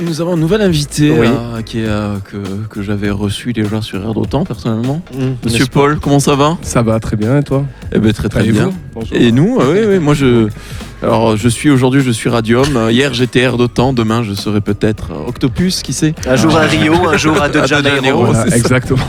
Nous avons un nouvel invité Oui. euh, qui est, euh, que, que j'avais reçu déjà sur Air d'Otan personnellement. Mmh, Monsieur Paul, comment ça va? Ça va très bien et toi? Eh ben très très bien. Bonjour. Et nous, euh, oui, oui, moi je. Alors je suis aujourd'hui, je suis Radium. Euh, Hier j'étais Air d'Otan, demain je serai peut-être euh, Octopus, qui sait. Un jour à Rio, un jour à De Janeiro. Voilà, exactement.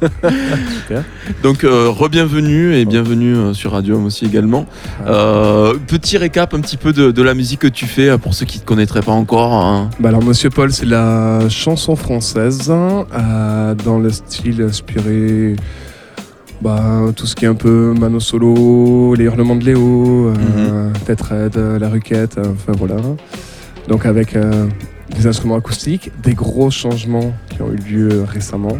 Donc euh, re-bienvenue et bienvenue euh, sur Radium aussi également. Euh, petit récap un petit peu de, de la musique que tu fais euh, pour ceux qui ne te connaîtraient pas encore. hein. Bah alors Monsieur Paul, c'est la chanson française euh, dans le style inspiré bah, tout ce qui est un peu Mano Solo, les hurlements de Léo, euh, Raide, La Ruquette, euh, enfin voilà. Donc avec euh, des instruments acoustiques, des gros changements qui ont eu lieu récemment.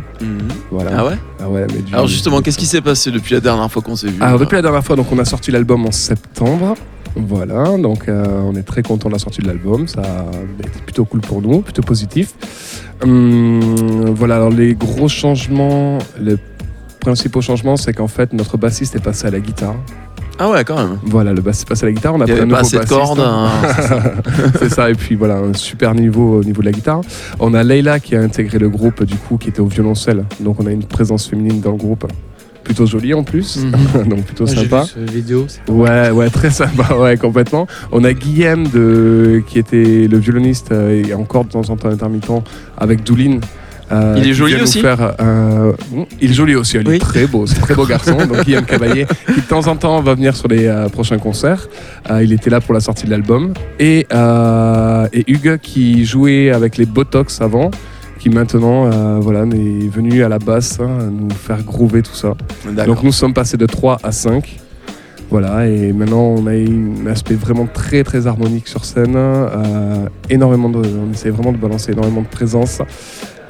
Voilà. Ah ouais Ah ouais, mais du- Alors justement, qu'est-ce qui s'est passé depuis la dernière fois qu'on s'est vu Alors depuis la dernière fois, donc on a sorti l'album en septembre. Voilà, donc euh, on est très content de la sortie de l'album. Ça a été plutôt cool pour nous, plutôt positif. Hum, voilà, alors les gros changements, les principaux changements, c'est qu'en fait notre bassiste est passé à la guitare. Ah ouais, quand même. Voilà, le bassiste est passé à la guitare. On a Il pris un avait pas de cordes. hein. c'est ça, et puis voilà, un super niveau au niveau de la guitare. On a Leila qui a intégré le groupe, du coup, qui était au violoncelle. Donc on a une présence féminine dans le groupe, plutôt jolie en plus, Mhm. donc plutôt Ouais, j'ai sympa. vu vidéo. c'est- Ouais, ouais, très sympa, ouais, complètement. On a Guillaume de, qui était le violoniste euh, et encore de temps en temps intermittent avec Doulin. Euh, Il est joli aussi faire, euh, Il est joli aussi, il Oui. est très beau, c'est un très beau garçon. Donc Guillaume Cavalier, qui de temps en temps va venir sur les euh, prochains concerts. Euh, il était là pour la sortie de l'album. Et, euh, et Hugues qui jouait avec les Botox avant, qui maintenant euh, voilà, est venu à la basse hein, nous faire groover tout ça. Donc nous sommes passés de 3 à 5. Voilà, et maintenant on a un aspect vraiment très très harmonique sur scène. euh, énormément de, on essaie vraiment de balancer énormément de présence.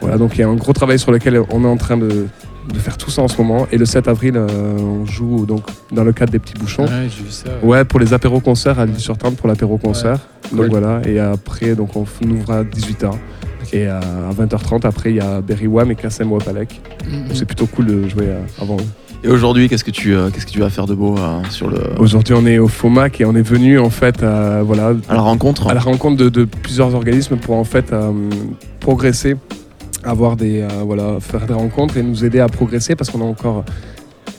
Voilà, donc il y a un gros travail sur lequel on est en train de, de faire tout ça en ce moment. Et le 7 avril, euh, on joue donc dans le cadre des petits bouchons. Ouais, j'ai vu ça. Ouais, pour les apéros concerts à l'île sur Tarn pour l'apéro concert. cool. Donc voilà, et après donc on ouvre à 18h. Et à 20h30 après il y a Berry Wham et Kassem Wapalek. Mhm. C'est plutôt cool de jouer euh, avant eux. Et aujourd'hui, qu'est-ce que tu euh, qu'est-ce que tu vas faire de beau euh, sur le Aujourd'hui, on est au FOMAC et on est venu en fait euh, voilà, à la rencontre à la rencontre de, de plusieurs organismes pour en fait euh, progresser, avoir des euh, voilà, faire des rencontres et nous aider à progresser parce qu'on a encore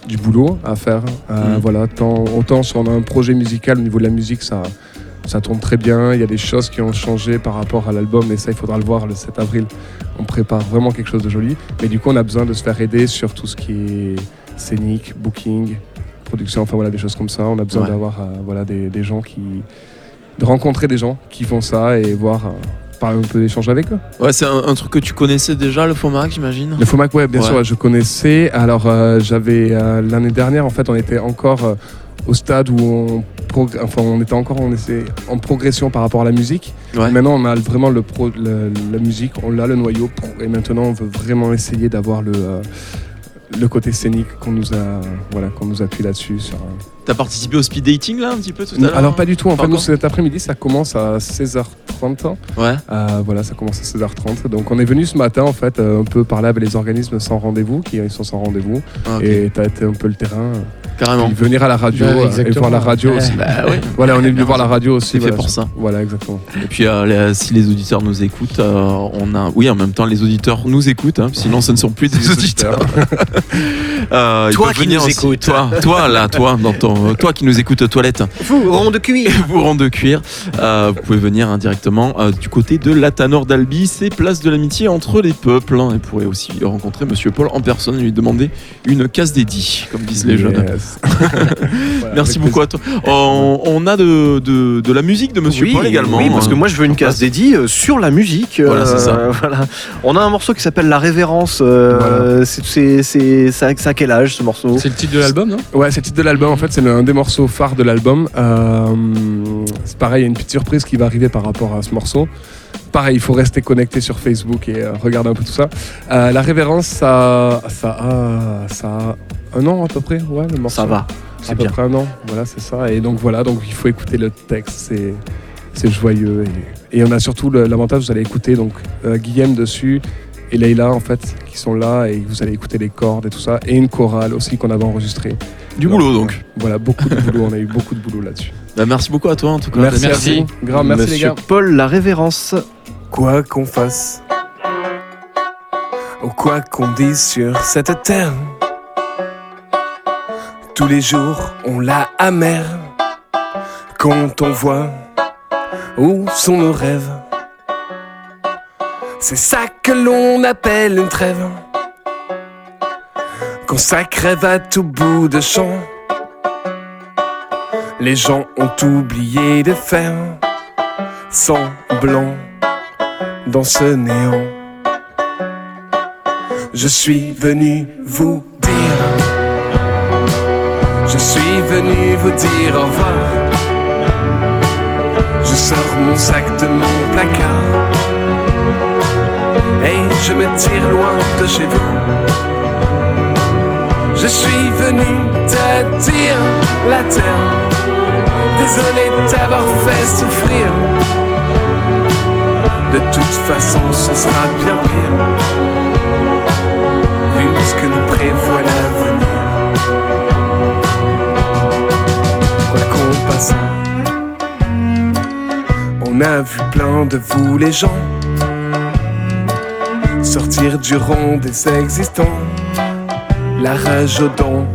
du boulot à faire. Euh, Mhm. Voilà, tant, autant si on a un projet musical au niveau de la musique, ça ça tourne très bien. Il y a des choses qui ont changé par rapport à l'album, et ça, il faudra le voir le 7 avril. On prépare vraiment quelque chose de joli. Mais du coup, on a besoin de se faire aider sur tout ce qui est scénique, booking, production, enfin voilà, des choses comme ça. On a besoin Ouais. d'avoir euh, voilà, des, des gens qui. de rencontrer des gens qui font ça et voir. euh, parler un peu d'échange avec eux. Ouais, c'est un, un truc que tu connaissais déjà, le FOMAC, j'imagine Le FOMAC, ouais, bien Ouais. sûr, je connaissais. Alors, euh, j'avais euh, l'année dernière, en fait, on était encore euh, au stade où on, progr- enfin, on était encore on était en progression par rapport à la musique. Ouais. Maintenant, on a vraiment le pro, le- la musique, on a le noyau, et maintenant, on veut vraiment essayer d'avoir le, le côté scénique qu'on nous a, voilà, qu'on nous appuie là-dessus. Sur, euh. T'as participé au speed dating là un petit peu tout à l'heure Alors, pas du tout. En fait, nous, cet après-midi, ça commence à 16h30. Ouais. Euh, voilà, ça commence à 16h30. Donc, on est venu ce matin, en fait, euh, un peu parler avec les organismes sans rendez-vous, qui ils sont sans rendez-vous. Ah. Et t'as été un peu le terrain. Carrément. Puis venir à la radio Ouais, euh, et voir la radio Ouais. aussi. Bah ouais. Voilà, on est venu voir la radio aussi. C'est fait voilà, pour ça. Voilà, exactement. Et puis euh, les- si les auditeurs nous écoutent, euh, on a, oui, en même temps les auditeurs nous écoutent, hein, sinon ce ne sont plus des auditeurs. Euh, ils Toi qui venir nous écoutes. toi, toi là, toi, dans ton, toi qui nous écoutes aux toilettes, Vous, rond de cuir. vous rend de cuir, euh, vous pouvez venir hein, directement euh, du côté de l'Atanor d'Albi, c'est place de l'amitié entre les peuples. hein, et vous pourrez aussi rencontrer Monsieur Paul en personne et lui demander une case dédiée, comme disent les jeunes. Voilà, Merci beaucoup à toi. On, on a de, de, de la musique de Monsieur oui, Paul également. Oui, parce que hein. moi je veux une case dédiée euh, sur la musique. Voilà, c'est ça. voilà. On a un morceau qui s'appelle La Révérence. euh, c'est- à quel âge ce morceau? C'est le titre de l'album, non? Ouais, c'est le titre de l'album. En fait, c'est un des morceaux phares de l'album. Euh, c'est pareil, il y a une petite surprise qui va arriver par rapport à ce morceau. Pareil, il faut rester connecté sur Facebook et euh, regarder un peu tout ça. Euh, la révérence, ça, ça, a, ça a un an à peu près. Ouais, le morceau. Ça va, À c'est peu bien. près un an. Voilà, c'est ça. Et donc voilà, donc il faut écouter le texte. C'est, c'est joyeux. Et, et on a surtout le- l'avantage, vous allez écouter donc euh, Guillaume dessus et Leïla en fait qui sont là et vous allez écouter les cordes et tout ça et une chorale aussi qu'on avait enregistrée. Du boulot donc. Voilà, beaucoup de boulot. On a eu beaucoup de boulot là-dessus. Bah, merci beaucoup à toi en tout cas. Merci, Merci. à vous. Grave, merci Monsieur les gars. Paul La Révérence. Quoi qu'on fasse, ou quoi qu'on dise sur cette terre, tous les jours on l'a amère quand on voit où sont nos rêves. C'est ça que l'on appelle une trêve. Quand ça crève à tout bout de champ, les gens ont oublié de faire semblant dans ce néant. Je suis venu vous dire, je suis venu vous dire au revoir. Je sors mon sac de mon placard et je me tire loin de chez vous. Je suis venu te dire la terre, désolé t'avoir fait souffrir. De toute façon, ce sera bien pire, vu ce que nous prévoit on a vu plein de vous les gens. Sortir du rond des existants, la rage aux dents,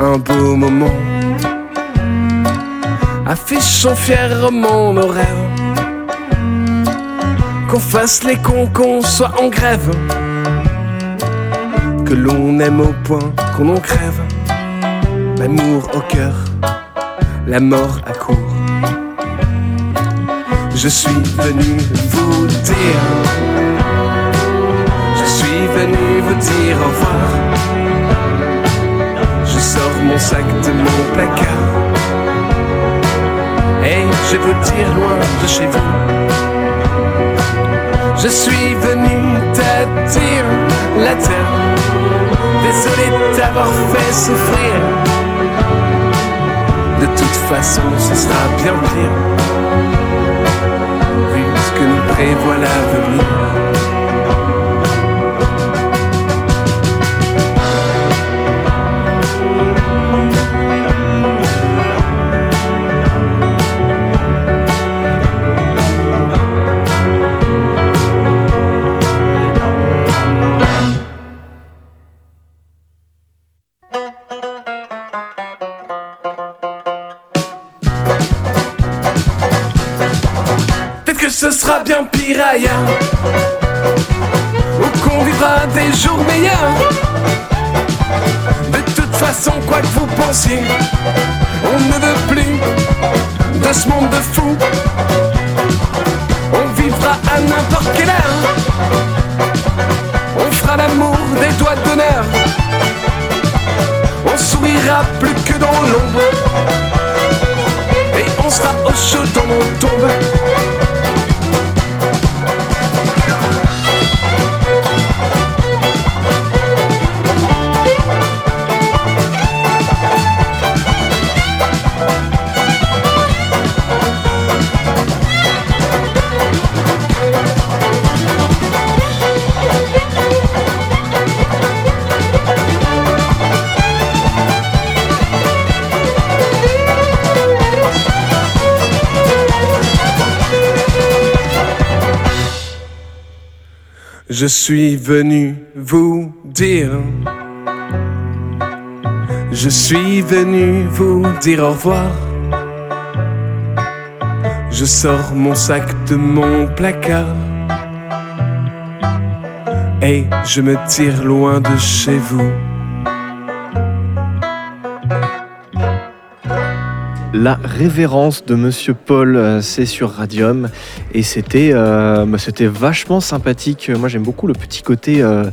un beau moment. Affichons fièrement nos rêves, qu'on fasse les cons, qu'on soit en grève, que l'on aime au point qu'on en crève, l'amour au cœur, la mort à court. Je suis venu vous dire je suis venu vous dire au revoir. Je sors mon sac de mon placard. Et je vous dire loin de chez vous. Je suis venu te dire la terre. Désolé d'avoir fait souffrir. De toute façon, ce sera bien pire. Prévoit l'avenir. Ou qu'on vivra des jours meilleurs De toute façon, quoi que vous pensiez On ne veut plus de ce monde de fou On vivra à n'importe quelle heure. On fera l'amour des doigts d'honneur. On sourira plus que dans l'ombre. Et on sera au chaud dans nos tombes Je suis venu vous dire. Je suis venu vous dire au revoir. Je sors mon sac de mon placard. Et je me tire loin de chez vous. La révérence de Monsieur Paul, euh, c'est sur Radium et c'était euh, bah, c'était vachement sympathique. Moi j'aime beaucoup le petit côté euh,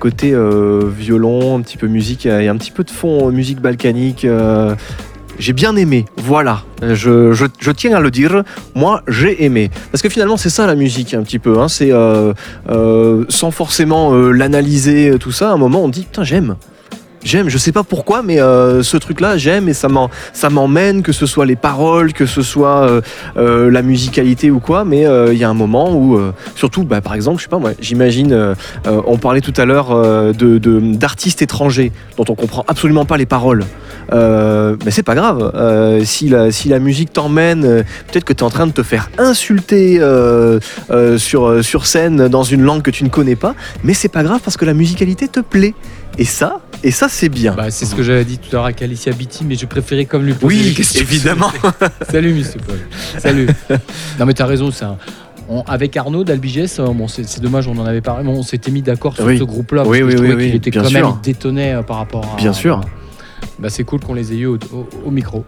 côté violon, un petit peu musique et un petit peu de fond musique balkanique. j'ai bien aimé, voilà. Je, tiens à le dire. Moi, j'ai aimé. Parce que finalement, c'est ça la musique, un petit peu. hein. C'est sans forcément l'analyser, tout ça. À un moment, on dit putain, j'aime. J'aime, je sais pas pourquoi, mais euh, ce truc-là, j'aime et ça m'emmène, que ce soit les paroles, que ce soit euh, euh, la musicalité ou quoi. Mais il y a un moment où, surtout, bah, par exemple, je sais pas moi, j'imagine, on parlait tout à l'heure euh, de- d'artistes étrangers dont on comprend absolument pas les paroles. Mais c'est pas grave. Si, la, si la musique t'emmène, peut-être que tu es en train de te faire insulter sur, sur scène dans une langue que tu ne connais pas, mais c'est pas grave parce que la musicalité te plaît. Et ça, et ça c'est bien. Bah, c'est ce que j'avais dit tout à l'heure à Calicia Beatty, mais je préférais comme lui poser Oui, questions. évidemment. Salut, Monsieur Paul. Salut. non, mais t'as raison, c'est un- on- avec Arnaud d'Albigès, euh, bon, c'est dommage, on en avait parlé, mais on s'était mis d'accord sur Oui. ce groupe-là. Oui, parce que oui, je oui, oui, qu'il était bien quand sûr. même il détonnait euh, par rapport à. Bien sûr. Bah, c'est cool qu'on les ait eu au, au- au micro.